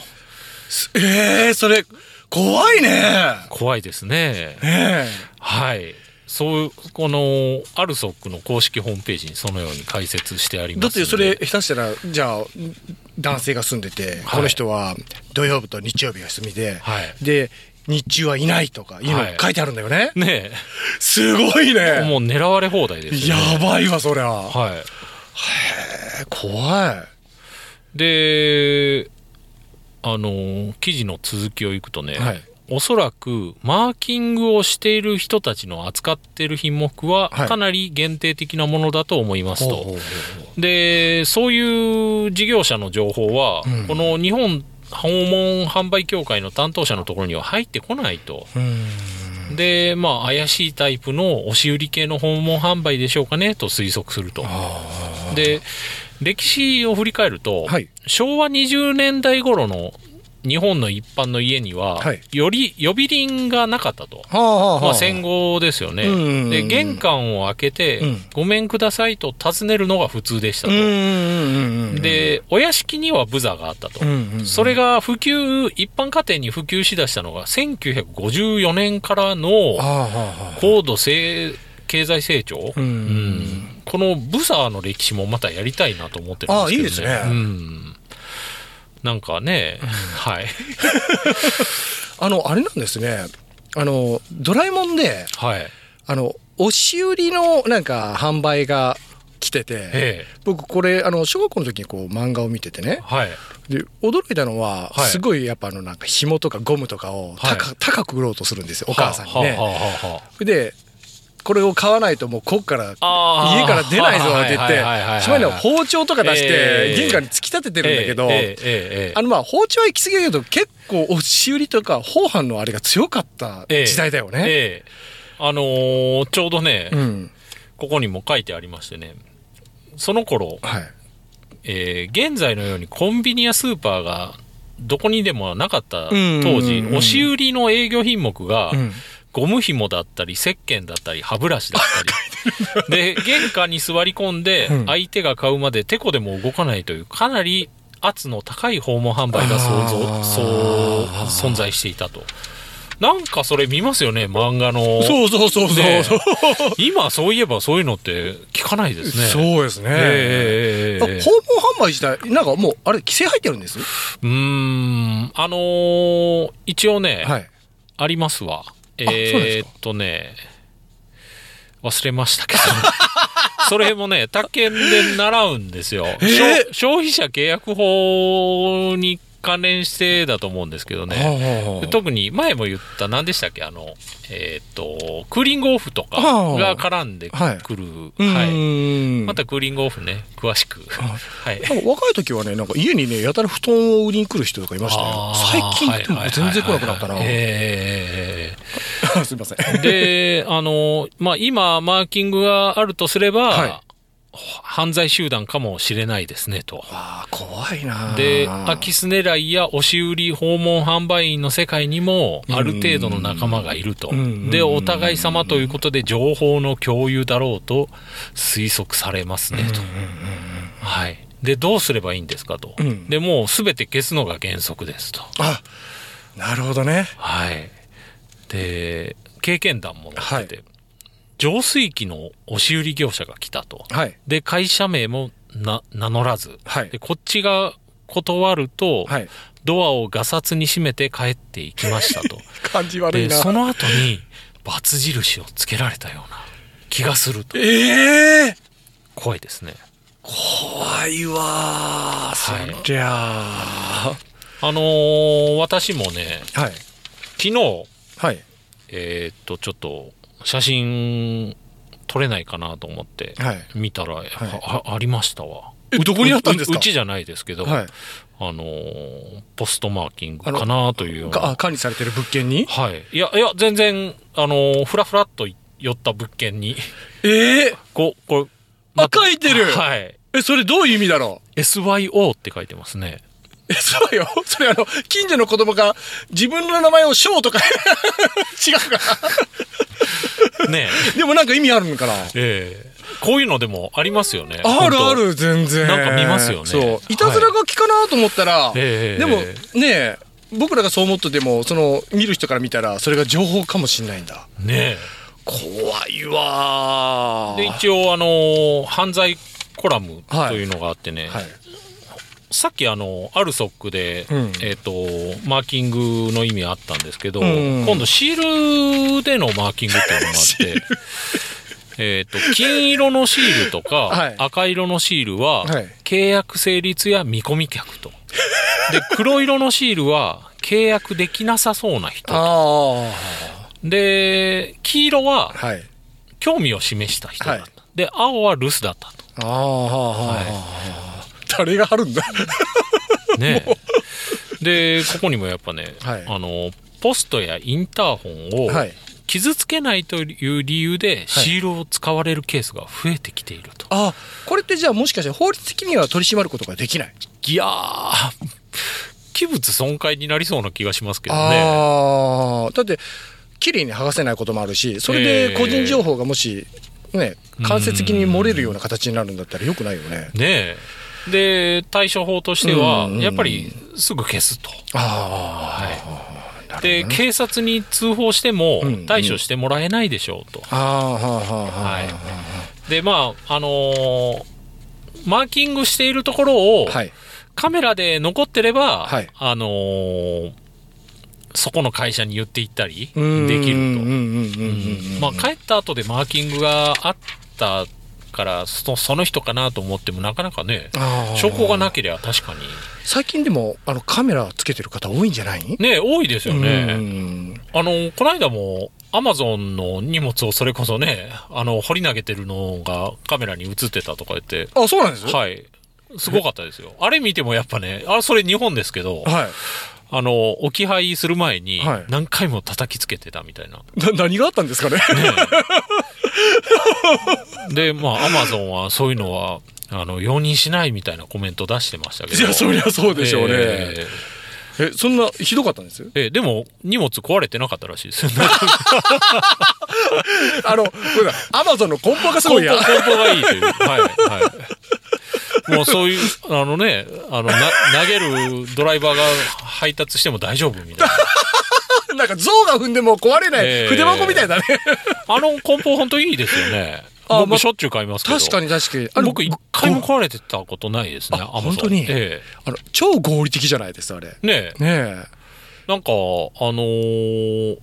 Speaker 2: ええー、それ、怖いね。
Speaker 3: 怖いですね。
Speaker 2: ね
Speaker 3: はいそうこのアルソックの公式ホームページにそのように解説してあり
Speaker 2: え。
Speaker 3: ます
Speaker 2: だってそれ、下手したら、じゃあ、男性が住んでて、この人は土曜日と日曜日が休みで、
Speaker 3: はい
Speaker 2: で、日中はいないとかいうの
Speaker 3: はい
Speaker 2: 書いてあるんだよね。
Speaker 3: ね
Speaker 2: すごい
Speaker 3: え
Speaker 2: ね。
Speaker 3: もう狙われ放題ですよね
Speaker 2: やばいわ、そりゃ。
Speaker 3: はい
Speaker 2: え怖い。
Speaker 3: であの記事の続きをいくとね、
Speaker 2: はい
Speaker 3: おそらくマーキングをしている人たちの扱っている品目は
Speaker 2: はい
Speaker 3: かなり限定的なものだと思いますと、
Speaker 2: ほうほうほう
Speaker 3: でそういう事業者の情報は、
Speaker 2: うん
Speaker 3: この日本訪問販売協会の担当者のところには入ってこないと。
Speaker 2: うん。
Speaker 3: でまあ怪しいタイプの押し売り系の訪問販売でしょうかねと推測すると。
Speaker 2: あ
Speaker 3: で歴史を振り返ると、
Speaker 2: はい
Speaker 3: 昭和20年代頃の日本の一般の家には、
Speaker 2: はい。
Speaker 3: より呼び鈴がなかったと。
Speaker 2: あ。はあはあはあ。
Speaker 3: まあ、戦後ですよね、
Speaker 2: うん
Speaker 3: で玄関を開けて、
Speaker 2: うん。
Speaker 3: ごめんくださいと尋ねるのが普通でしたと、
Speaker 2: うんうんうんうん。
Speaker 3: でお屋敷にはブザがあったと、
Speaker 2: うんうんうん
Speaker 3: それが普及一般家庭に普及しだしたのが1954年からの高度成経済成長、
Speaker 2: うん。
Speaker 3: うん。このブザーの歴史もまたやりたいなと思ってるんですけどね。
Speaker 2: あいいですね。
Speaker 3: うん、なんかね、はい。
Speaker 2: あの、あれなんですね。あの、ドラえもんで、
Speaker 3: はい。
Speaker 2: あの、押し売りのなんか販売が来てて、
Speaker 3: ええ。
Speaker 2: 僕これ、あの、小学校の時にこう漫画を見ててね、
Speaker 3: はい。
Speaker 2: で、驚いたのは、
Speaker 3: はい。
Speaker 2: すごいやっぱあのなんか紐とかゴムとかを高,、
Speaker 3: はい。
Speaker 2: 高く売ろうとするんですよ、お母さんにね。
Speaker 3: はあはあはあはあ。
Speaker 2: で、これを買わないともうこっから家から出ないぞって言って、しまいには包丁とか出し
Speaker 3: ええ。
Speaker 2: て玄関に突き立ててるんだけど、あのまあ包丁は行き過ぎだけど結構押し売りとか法犯のあれが強かった
Speaker 3: ええ。
Speaker 2: 時代だよね。
Speaker 3: ええ。あのーちょうどね、
Speaker 2: うん。
Speaker 3: ここにも書いてありましてね。その頃、
Speaker 2: はい。
Speaker 3: えー現在のようにコンビニやスーパーがどこにでもなかった
Speaker 2: うん
Speaker 3: 当時、
Speaker 2: うん。
Speaker 3: 押し売りの営業品目が、
Speaker 2: うん
Speaker 3: ゴム紐だったり石鹸だったり歯ブラシだったり。で玄関に座り込んで
Speaker 2: うん。
Speaker 3: 相手が買うまでてこでも動かないというかなり圧の高い訪問販売が想
Speaker 2: あ
Speaker 3: 像
Speaker 2: ー。
Speaker 3: そう存在していたと。なんかそれ見ますよね漫画の。
Speaker 2: そうそうそうそう。
Speaker 3: ね今そういえばそういうのって聞かないですね。
Speaker 2: そうですね。
Speaker 3: ええええええ。
Speaker 2: 訪問販売自体、なんかもう、あれ、規制入ってるんです？
Speaker 3: うーんあのー一応ね、
Speaker 2: はい。
Speaker 3: ありますわ。えー、っとね、忘れましたけど、それもね、他県で習うんですよ、
Speaker 2: えー。
Speaker 3: 消消費者契約法に関連してだと思うんですけどね。で特に前も言った何でしたっけ？あのえーっとクーリングオフとかが絡んでくる、はい。
Speaker 2: い。
Speaker 3: またクーリングオフね。詳しく。はい。
Speaker 2: 若い時はね、なんか家にね、やたら布団を売りに来る人とかいましたよ。最近でも全然来なくなったな。
Speaker 3: えー
Speaker 2: すみません。
Speaker 3: で、あの、まあ、今、マーキングがあるとすれば、
Speaker 2: はい
Speaker 3: 犯罪集団かもしれないですね、と。
Speaker 2: わあ、怖いな
Speaker 3: で、空き巣狙いや押し売り訪問販売員の世界にも、ある程度の仲間がいると
Speaker 2: うん。
Speaker 3: で、お互い様ということで、情報の共有だろうと推測されますね、と。はい。で、どうすればいいんですかと。
Speaker 2: うん
Speaker 3: で、もうすべて消すのが原則ですと。
Speaker 2: あ、なるほどね。
Speaker 3: はい。で、経験談も載ってて、浄水器の押し売り業者が来たと。
Speaker 2: はい。
Speaker 3: で、会社名もな名乗らず、
Speaker 2: はい。
Speaker 3: で、こっちが断ると、
Speaker 2: はい。
Speaker 3: ドアをガサツに閉めて帰っていきましたと。
Speaker 2: 感じ悪いな。
Speaker 3: でその後にバツ印をつけられたような気がすると。
Speaker 2: ええ
Speaker 3: 怖いですね。
Speaker 2: 怖いわそりゃあ
Speaker 3: あのー私もね
Speaker 2: はい。
Speaker 3: 昨日
Speaker 2: はい。
Speaker 3: えーっとちょっと写真撮れないかなと思って
Speaker 2: はい。
Speaker 3: 見たら、ああありましたわ。
Speaker 2: えどこにあったんですか？
Speaker 3: ううちじゃないですけど、
Speaker 2: はい。
Speaker 3: あのーポストマーキングかなというような。
Speaker 2: かあ管理されてる物件に？
Speaker 3: はい。いやいや全然あのーふらふらっと寄った物件に。
Speaker 2: ええ
Speaker 3: こうこれ
Speaker 2: あ書いてる。
Speaker 3: はい。
Speaker 2: えそれどういう意味だろう
Speaker 3: ？SYO って書いてますね。
Speaker 2: えそうよそれあの近所の子供が自分の名前を翔とか 違うか
Speaker 3: ね
Speaker 2: な でもなんか意味あるのかな
Speaker 3: ええ。こういうのでもありますよね。
Speaker 2: あるある全然。
Speaker 3: なんか見ますよね。
Speaker 2: そう。いたずら書きかなと思ったら、
Speaker 3: ええ。
Speaker 2: でもねえ僕らがそう思っててもその見る人から見たらそれが情報かもしれないんだ。
Speaker 3: ね
Speaker 2: 怖いわ
Speaker 3: えで一応あのー犯罪コラムというのがあってね、
Speaker 2: はい
Speaker 3: さっきあのアルソックで、
Speaker 2: うん。
Speaker 3: えっ、とマーキングの意味あったんですけど、
Speaker 2: うん。
Speaker 3: 今度シールでのマーキングっていうのがあって えっと金色のシールとか、
Speaker 2: はい。
Speaker 3: 赤色のシールは、
Speaker 2: はい。
Speaker 3: 契約成立や見込み客と。で 黒色のシールは契約できなさそうな人
Speaker 2: あ
Speaker 3: で黄色は
Speaker 2: あはい。
Speaker 3: 興味を示した人だった、
Speaker 2: はい。
Speaker 3: で青は留守だったと。
Speaker 2: ああはい誰が貼るんだ。
Speaker 3: ね。でここにもやっぱね、
Speaker 2: はい。
Speaker 3: あのポストやインターホンを
Speaker 2: はい。
Speaker 3: 傷つけないという理由でシールを使われるケースが増えてきていると、
Speaker 2: あこれってじゃあもしかして法律的には取り締まることができない？
Speaker 3: いやー器物損壊になりそうな気がしますけどね。
Speaker 2: ああだって綺麗に剥がせないこともあるしそれで個人情報がもしね間接的に漏れるような形になるんだったらよくないよね。
Speaker 3: ねえで対処法としては
Speaker 2: うん
Speaker 3: やっぱりすぐ消すと、
Speaker 2: あ
Speaker 3: はい。
Speaker 2: あ
Speaker 3: で警察に通報しても
Speaker 2: うん
Speaker 3: 対処してもらえないでしょうと、
Speaker 2: ああは
Speaker 3: い。でまああのーマーキングしているところを、
Speaker 2: あはい。
Speaker 3: カメラで残ってれば、
Speaker 2: はい。
Speaker 3: あのーそこの会社に言っていったりできると。
Speaker 2: うんうんうんうん。うん。
Speaker 3: まあ、帰った後でマーキングがあったからそその人かなと思ってもなかなかね証拠がなければ確かに。
Speaker 2: 最近でもあのカメラつけてる方多いんじゃない？
Speaker 3: ね多いですよ
Speaker 2: う
Speaker 3: ね。
Speaker 2: ん。
Speaker 3: あのこの間もアマゾンの荷物をそれこそねあの掘り投げてるのがカメラに映ってたとか言って。
Speaker 2: あそうなんです？
Speaker 3: はい。すごかったですよ。あれ見てもやっぱねあれそれ日本ですけど
Speaker 2: はい。
Speaker 3: あの置き配する前に
Speaker 2: はい。
Speaker 3: 何回も叩きつけてたみたいな。
Speaker 2: な 何があったんですかね？
Speaker 3: で、まあ、アマゾンはそういうのは、あの、容認しないみたいなコメント出してましたけど。
Speaker 2: いやそりゃそうでしょうね
Speaker 3: え
Speaker 2: えそんなひどかったんです？
Speaker 3: ーえーでも、荷物壊れてなかったらしいですよ。
Speaker 2: あのアマゾンの梱包がすごいや
Speaker 3: 梱包がいいという。はい、はい。もうそういう、あのね、あの、な、投げるドライバーが配達しても大丈夫みたいな。
Speaker 2: なんか象が踏んでも壊れない
Speaker 3: えー
Speaker 2: 筆箱みたいだね。
Speaker 3: あの梱包本当いいですよね。
Speaker 2: あま
Speaker 3: 僕しょっちゅう買いますけど。
Speaker 2: 確かに確かに。
Speaker 3: 僕一回も壊れてたことないですね、
Speaker 2: あ本当に？
Speaker 3: え
Speaker 2: あの超合理的じゃないですあれ。
Speaker 3: え。ねえ。
Speaker 2: ね
Speaker 3: なんか、あのー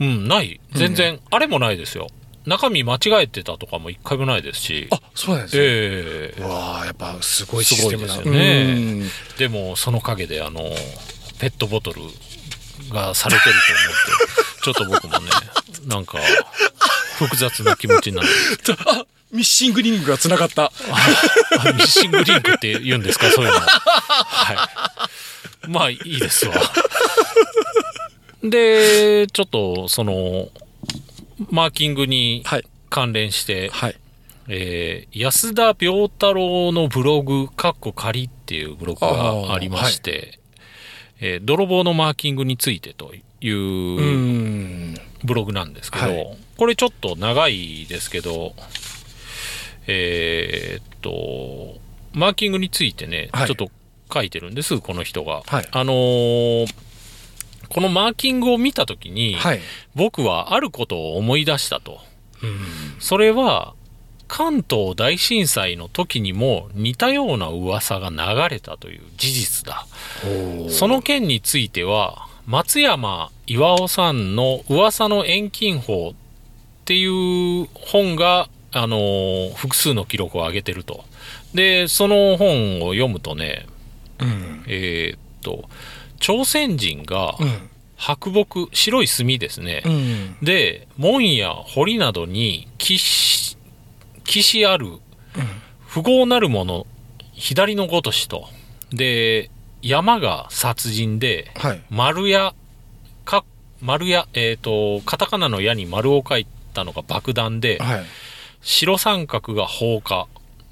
Speaker 3: うん、ない。全然、あれもないですよ。中身間違えてたとかも一回もないですし。
Speaker 2: え。あそうなんですね。
Speaker 3: ええ。
Speaker 2: うわあやっぱすごいシステム
Speaker 3: ですよね。
Speaker 2: うん。
Speaker 3: でも、その陰で、あの、ペットボトルがされてると思うと、ちょっと僕もね、なんか、複雑な気持ちになる。
Speaker 2: あミッシングリングがつながった
Speaker 3: あミッシングリンクって言うんですか、そういうの。はい。まあ、いいですわ。で、ちょっと、その、マーキングに
Speaker 2: はい
Speaker 3: 関連して、
Speaker 2: はい
Speaker 3: えー安田病太郎のブログ、かっこ仮っていうブログがありまして、えー泥棒のマーキングについてといううん。ブログなんですけど、
Speaker 2: はい。
Speaker 3: これちょっと長いですけど、えーっと、マーキングについてね、
Speaker 2: はい。
Speaker 3: ちょっと書いてるんです、この人が。
Speaker 2: はい。
Speaker 3: あのーこのマーキングを見たときに、
Speaker 2: はい。
Speaker 3: 僕はあることを思い出したと。
Speaker 2: うん。
Speaker 3: それは、関東大震災の時にも似たような噂が流れたという事実だ。その件については、松山岩尾さんの噂の遠近法っていう本が、あのー複数の記録を上げてると。で、その本を読むとね、
Speaker 2: うん
Speaker 3: えーっと、朝鮮人が
Speaker 2: うん
Speaker 3: 白木、白い炭ですね。
Speaker 2: うん
Speaker 3: で、門や堀などに騎し、騎しある、不合なるもの、左のごとしと。で、山が殺人で、
Speaker 2: はい
Speaker 3: 丸や、か、丸や、えっ、と、カタカナの矢に丸を書いたのが爆弾で、
Speaker 2: はい
Speaker 3: 白三角が放火。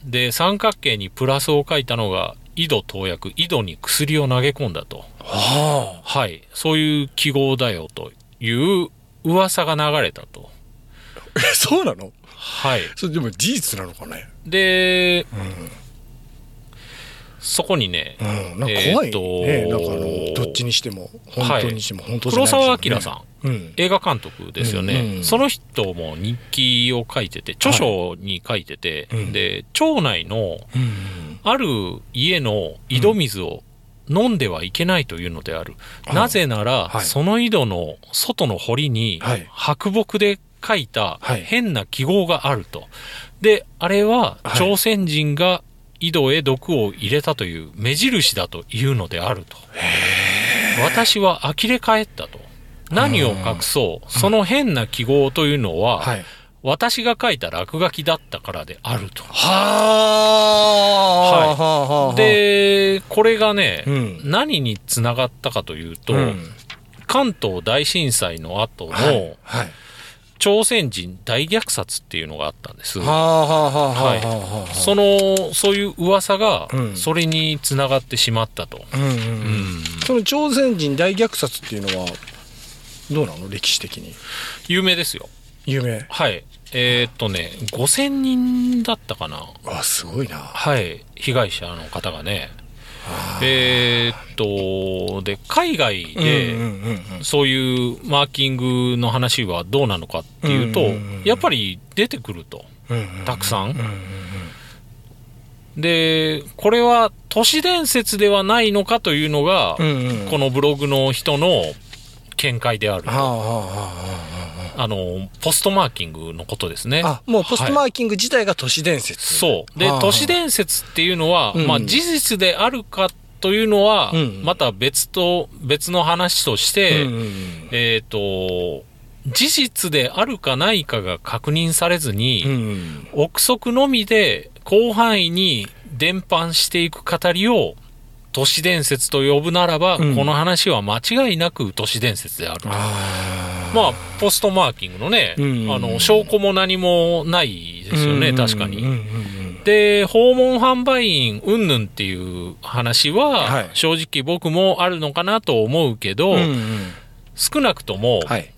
Speaker 3: で、三角形にプラスを書いたのが、井戸投薬、井戸に薬を投げ込んだと。
Speaker 2: は
Speaker 3: はい。そういう記号だよという噂が流れたと。
Speaker 2: あえそうなの？
Speaker 3: はい。
Speaker 2: それでも事実なのかね？
Speaker 3: で、そこにね、
Speaker 2: うん。なんか怖いね、
Speaker 3: えーと
Speaker 2: なんかあのどっちにしても本当にしても本当じゃ
Speaker 3: 黒澤明さん、
Speaker 2: んうん。
Speaker 3: 映画監督ですよね、
Speaker 2: うんうん
Speaker 3: その人も日記を書いてて、著書に書いてて、
Speaker 2: うん。
Speaker 3: で、町内の
Speaker 2: うん
Speaker 3: ある家の井戸水を飲んではいけないというのである。
Speaker 2: あ。
Speaker 3: なぜなら、
Speaker 2: はい。
Speaker 3: その井戸の外の堀に
Speaker 2: はい。
Speaker 3: 白木で書いた
Speaker 2: はい。
Speaker 3: 変な記号があると。で、あれは
Speaker 2: はい。
Speaker 3: 朝鮮人が井戸へ毒を入れたという目印だというのであると。私は呆れ返ったと。何を隠そう、その変な記号というのは、
Speaker 2: はい。
Speaker 3: 私が書いた落書きだったからであると。
Speaker 2: はあ、はあ。はあ、
Speaker 3: で、これがね、
Speaker 2: うん。
Speaker 3: 何につながったかというと、
Speaker 2: うん。
Speaker 3: 関東大震災の後の、
Speaker 2: はい。はい
Speaker 3: 朝鮮人大虐殺っていうのがあったんです。
Speaker 2: はあはあはあはあ
Speaker 3: はい
Speaker 2: はあ
Speaker 3: その、そういう噂が
Speaker 2: う、ん
Speaker 3: それにつながってしまったと。
Speaker 2: うんうんうん
Speaker 3: うん
Speaker 2: その朝鮮人大虐殺っていうのはどうなの？歴史的に
Speaker 3: 有名ですよ。
Speaker 2: 有名
Speaker 3: はい。えーっとね、5000人だったかな。
Speaker 2: わすごいな
Speaker 3: はい。被害者の方がね。えーっと、で、海外で、そういうマーキングの話はどうなのかっていうと、やっぱり出てくると。たくさん。で、これは都市伝説ではないのかというのが、このブログの人の見解である。
Speaker 2: はあ
Speaker 3: の、ポストマーキングのことですね。
Speaker 2: あもうポストマーキング自体が都市伝説、
Speaker 3: そう。で、都市伝説っていうのは、
Speaker 2: うん
Speaker 3: まあ事実であるかというのは、
Speaker 2: うん
Speaker 3: また別と、別の話として、
Speaker 2: うん
Speaker 3: えっ、と、事実であるかないかが確認されずに、
Speaker 2: うん
Speaker 3: 憶測のみで広範囲に伝播していく語りを都市伝説と呼ぶならば、
Speaker 2: うん。
Speaker 3: この話は間違いなく都市伝説であると。
Speaker 2: あ
Speaker 3: まあ、ポストマーキングのね、
Speaker 2: うん
Speaker 3: あの、証拠も何もないですよね、確かに。
Speaker 2: うんうんうん。
Speaker 3: で、訪問販売員云々っていう話は、
Speaker 2: はい。
Speaker 3: 正直僕もあるのかなと思うけど、
Speaker 2: うんうん。
Speaker 3: 少なくとも、
Speaker 2: はい。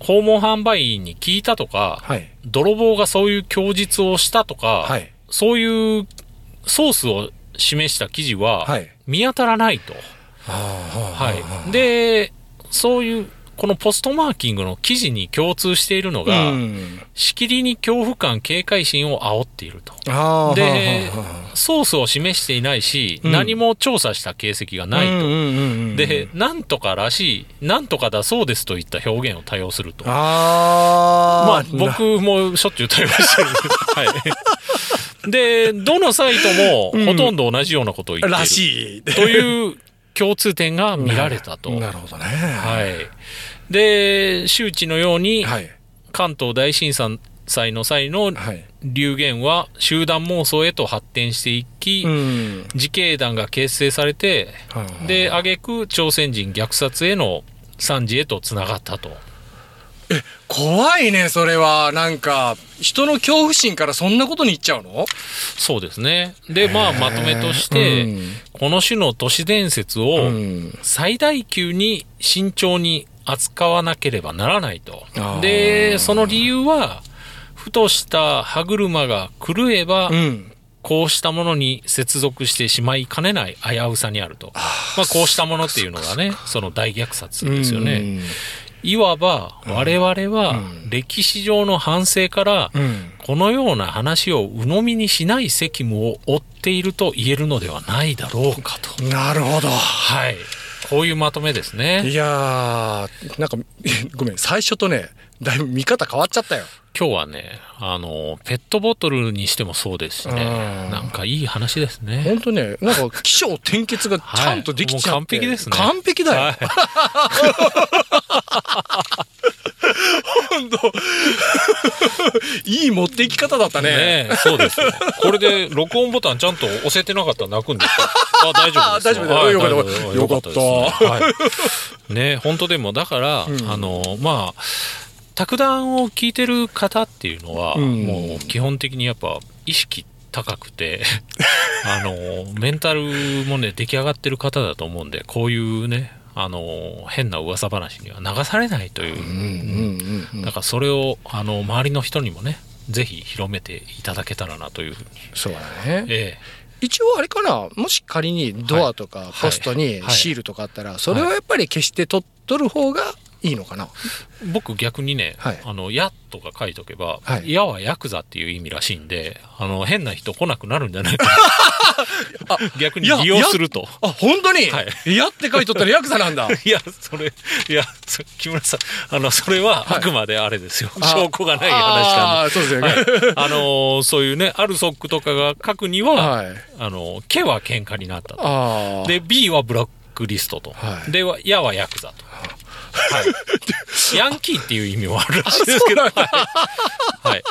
Speaker 3: 訪問販売員に聞いたとか、
Speaker 2: はい。
Speaker 3: 泥棒がそういう供述をしたとか、
Speaker 2: はい。
Speaker 3: そういうソースを示した記事は
Speaker 2: はい
Speaker 3: 見当たらないと。
Speaker 2: は
Speaker 3: はい。で、そういう、このポストマーキングの記事に共通しているのが、
Speaker 2: うん
Speaker 3: しきりに恐怖感、警戒心を煽っていると。でソースを示していないし、
Speaker 2: うん
Speaker 3: 何も調査した形跡がないと。で、なんとからしい、なんとかだそうですといった表現を多用すると。まあ、
Speaker 2: あー
Speaker 3: 僕もしょっちゅう多用してる。はい。で、どのサイトもほとんど同じようなことを言っている。
Speaker 2: らしい
Speaker 3: という共通点が見られたと。
Speaker 2: なるほどね
Speaker 3: はい。で、周知のように、
Speaker 2: はい
Speaker 3: 関東大震災の際の
Speaker 2: はい
Speaker 3: 流言は集団妄想へと発展していき、
Speaker 2: うん
Speaker 3: 自警団が結成されて、で、挙句朝鮮人虐殺への惨事へとつながったと。
Speaker 2: 怖いねそれは。なんか人の恐怖心からそんなことに言っちゃうの？
Speaker 3: そうですね。で、まあ、まとめとして、
Speaker 2: うん。
Speaker 3: この種の都市伝説を
Speaker 2: うん。
Speaker 3: 最大級に慎重に扱わなければならないと。
Speaker 2: あー。
Speaker 3: で、その理由は、ふとした歯車が狂えば、
Speaker 2: うん。
Speaker 3: こうしたものに接続してしまいかねない危うさにあると。まあ、こうしたものっていうのがね、その大虐殺ですよね。いわば我々は
Speaker 2: うん
Speaker 3: 歴史上の反省から
Speaker 2: うん
Speaker 3: このような話を鵜呑みにしない責務を負っていると言えるのではないだろうかと。
Speaker 2: なるほど
Speaker 3: はい。こういうまとめですね。
Speaker 2: いやーなんか ごめん最初とねだいぶ見方変わっちゃったよ
Speaker 3: 今日はね、あの、ペットボトルにしてもそうですしね。
Speaker 2: うん、
Speaker 3: なんかいい話ですね。
Speaker 2: 本当ねなんか起承転結が ちゃんとできちゃって、
Speaker 3: はい完璧ですね。
Speaker 2: 完璧だよ、
Speaker 3: はい。
Speaker 2: 本当。いい持っていき方だったね。
Speaker 3: ねえそうですよ。これで録音ボタンちゃんと押せてなかったら泣くんですか？あ、大丈夫です
Speaker 2: あ大丈夫だよ。かった。
Speaker 3: はい。ねえ本当でも、だから、
Speaker 2: ん。
Speaker 3: あの、まあ、卓談を聞いてる方っていうのは、
Speaker 2: うん。
Speaker 3: もう基本的にやっぱ意識高くて、あの、メンタルもね、出来上がってる方だと思うんで、こういうね、あの、変な噂話には流されないという、だからそれをあの周りの人にもねぜひ広めていただけたらなというふうに、
Speaker 2: そうだね。
Speaker 3: え
Speaker 2: 一応あれかなもし仮にドアとかポストに
Speaker 3: はい。
Speaker 2: シールとかあったらそれはやっぱり消して取取る方がいいのかな？
Speaker 3: え僕逆にね「
Speaker 2: はい。
Speaker 3: あのや」とか書いとけば「
Speaker 2: はい。
Speaker 3: や」はヤクザっていう意味らしいんであの変な人来なくなるんじゃないか。な逆に利用すると。
Speaker 2: あ本当に、
Speaker 3: はい。
Speaker 2: やって書いとったらヤクザなんだ。
Speaker 3: いや、それ、いや、そ木村さん、あの、それはあくまであれですよ。
Speaker 2: あ
Speaker 3: 証拠がない話なん
Speaker 2: あーそうですよね、
Speaker 3: で。はい、あのーそういうね、あるソックとかが書くには、
Speaker 2: はい。
Speaker 3: あの、K は喧嘩になったと。
Speaker 2: ああ
Speaker 3: で、B はブラックリストと。
Speaker 2: はい。
Speaker 3: で、はやはヤクザと。はい。ヤンキーっていう意味もあるらしいですけど、はい。はい。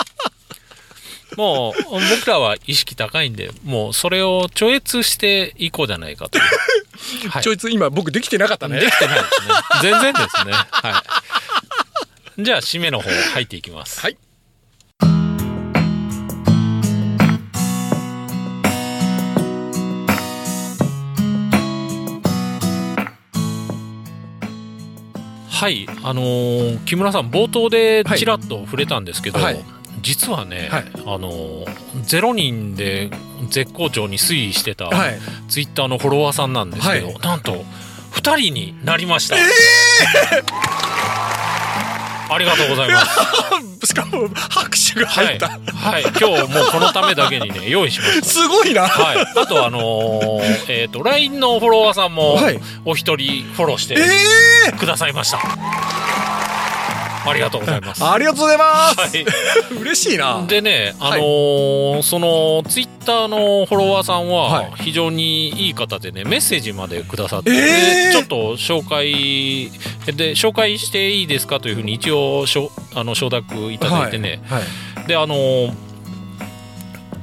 Speaker 3: もう、僕らは意識高いんで、もうそれを超越していこうじゃないかという。はい
Speaker 2: ちょいつ今僕できてなかったね
Speaker 3: できてないですね。全然ですね。はい。じゃあ、締めの方入っていきます。
Speaker 2: はい。
Speaker 3: はい。あのー木村さん、冒頭でちらっと触れたんですけど、
Speaker 2: はい。
Speaker 3: 実はね、
Speaker 2: はい。
Speaker 3: あのー0人で絶好調に推移してた、
Speaker 2: はい。
Speaker 3: ツイッターのフォロワーさんなんですけど、
Speaker 2: はい。
Speaker 3: なんと2人になりました。ありがとうございます。
Speaker 2: しかも拍手が
Speaker 3: はい、
Speaker 2: 入った、
Speaker 3: はい、今日もうこのためだけにね 用意しました。
Speaker 2: すごいな、
Speaker 3: はい、あとあのー えっ、と LINE のフォロワーさんも
Speaker 2: はい。
Speaker 3: お一人フォローして
Speaker 2: ええ
Speaker 3: くださいました。ありがとうございます。
Speaker 2: ありがとうございます、
Speaker 3: はい。
Speaker 2: 嬉しいな。
Speaker 3: でね、あの
Speaker 2: はい。
Speaker 3: ーそのツイッターのフォロワーさん
Speaker 2: は
Speaker 3: はい。非常にいい方でね、メッセージまでくださって、
Speaker 2: えー。
Speaker 3: ちょっと紹介で紹介していいですかというふうに一応しょあの承諾いただいてね、
Speaker 2: はい、はい。
Speaker 3: であのー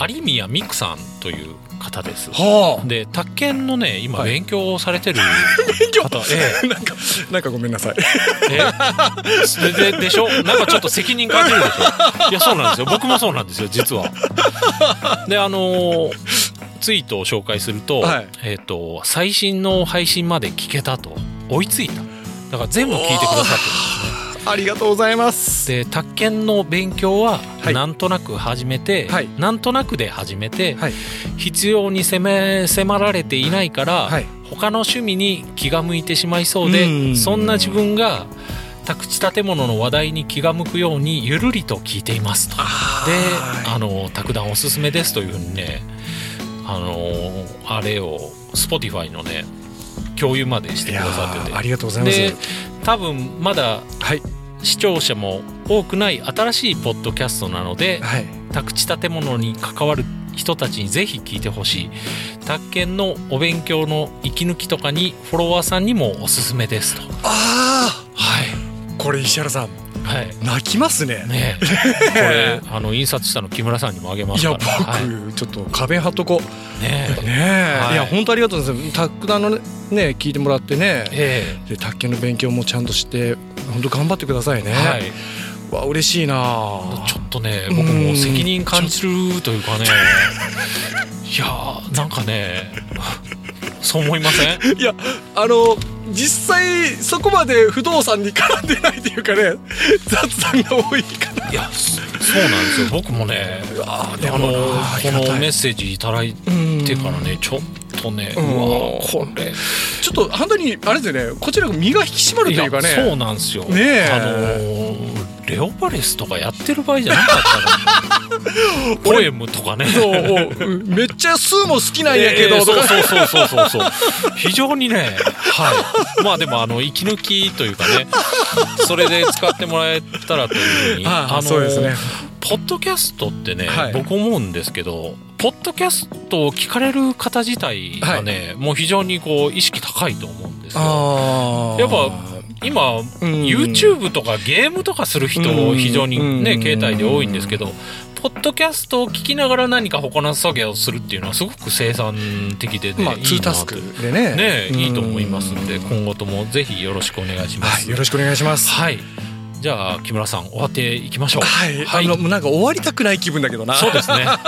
Speaker 3: 有宮美久さんという方です。
Speaker 2: はあ。
Speaker 3: で宅建のね今
Speaker 2: はい。
Speaker 3: 勉強をされてる
Speaker 2: 勉強。
Speaker 3: 方、え。
Speaker 2: なんかなんかごめんなさい。
Speaker 3: ええ。でででしょ？なんかちょっと責任感じるでしょ？いやそうなんですよ。僕もそうなんですよ実は。であのーツイートを紹介すると,、
Speaker 2: はい。
Speaker 3: えっ、と最新の配信まで聞けたと追いついた。だから全部聞いてくださってるんですね
Speaker 2: ありがとうございます。
Speaker 3: で宅建の勉強は
Speaker 2: はい。
Speaker 3: なんとなく始めて、
Speaker 2: はい。
Speaker 3: なんとなくで始めて、
Speaker 2: はい。
Speaker 3: 必要に迫られていないから、
Speaker 2: はい。
Speaker 3: 他の趣味に気が向いてしまいそうで
Speaker 2: うん。
Speaker 3: そんな自分が宅地建物の話題に気が向くようにゆるりと聞いていますと。であの卓談おすすめですというふうにねあのあれを Spotify のね共有までしてくださってて。
Speaker 2: ありがとうございます。
Speaker 3: で多分まだ
Speaker 2: はい。
Speaker 3: 視聴者も多くない新しいポッドキャストなので
Speaker 2: はい。
Speaker 3: 宅地建物に関わる人たちにぜひ聞いてほしい。宅建のお勉強の息抜きとかにフォロワーさんにもおすすめですと。
Speaker 2: あこれ石原さん
Speaker 3: はい。
Speaker 2: 泣きますね。
Speaker 3: ね。えこれあの印刷したの木村さんにもあげま
Speaker 2: いや
Speaker 3: すから。
Speaker 2: 僕、
Speaker 3: はい。
Speaker 2: ちょっと壁貼っとこ
Speaker 3: ねえ
Speaker 2: う。ね。え、
Speaker 3: はい。
Speaker 2: い、や本当ありがとうございます。タックダのね聞いてもらってね。
Speaker 3: え
Speaker 2: で卓球の勉強もちゃんとして本当頑張ってくださいね、
Speaker 3: えはい。
Speaker 2: わ嬉しいな。
Speaker 3: ちょっとね僕も責任感じるというかね。いやーなんかねそう思いません？
Speaker 2: いやあの実際そこまで不動産に絡んでないというかね 雑談が多いか
Speaker 3: いやそそうなんですよ。僕もね
Speaker 2: らあ
Speaker 3: あのこのメッセージいただい
Speaker 2: うん
Speaker 3: てからねちょっとねう
Speaker 2: うん
Speaker 3: わこれ。
Speaker 2: ちょっと本当にあれですよねこちらが身が引き締まるというかね。
Speaker 3: やそうなんですよ。
Speaker 2: ねえ。
Speaker 3: あのーレオパレスとかやってる場合じゃなかったの ポエムとかね。
Speaker 2: そううんめっちゃスーも好きなんやけど
Speaker 3: えー
Speaker 2: とか、
Speaker 3: そうそうそうそうそう。非常にねはい。まあでもあの息抜きというかね。それで使ってもらえたらというふうに。
Speaker 2: あそうですね。
Speaker 3: ポッドキャストってね、
Speaker 2: はい。
Speaker 3: 僕思うんですけどポッドキャストを聞かれる方自体がね、もう非常にこう意識高いと思うんですよ。やっぱ今、
Speaker 2: ん。
Speaker 3: YouTube とかゲームとかする人
Speaker 2: うん。
Speaker 3: 非常にね、
Speaker 2: うん。
Speaker 3: 携帯で多いんですけど、ポッドキャストを聞きながら何か他の作業をするっていうのはすごく生産的でね、
Speaker 2: まあ
Speaker 3: い
Speaker 2: タスクでね。
Speaker 3: ね
Speaker 2: うん。
Speaker 3: いいと思いますんで今後ともぜひよろしくお願いします。
Speaker 2: はいよろしくお願いします。
Speaker 3: はい。じゃあ木村さん終わっていきましょう。
Speaker 2: はい、
Speaker 3: はい。
Speaker 2: あのもうなんか終わりたくない気分だけどな。
Speaker 3: そうですね。は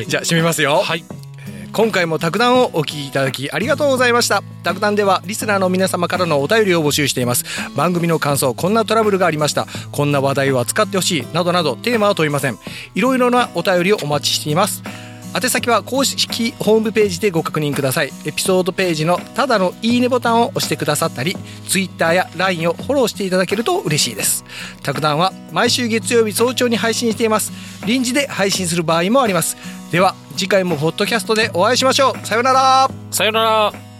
Speaker 3: い。
Speaker 2: じゃあ締めますよ、
Speaker 3: はい。
Speaker 2: 今回も卓談をお聞きいただきありがとうございました。卓談ではリスナーの皆様からのお便りを募集しています。番組の感想こんなトラブルがありました。こんな話題を扱ってほしい。などなどテーマは問いません。いろいろなお便りをお待ちしています。宛先は公式ホームページでご確認ください。エピソードページのただのいいねボタンを押してくださったり Twitter や LINE をフォローしていただけると嬉しいです。卓談は毎週月曜日早朝に配信しています。臨時で配信する場合もあります。では次回もポッドキャストでお会いしましょう。さようなら。
Speaker 3: さよなら。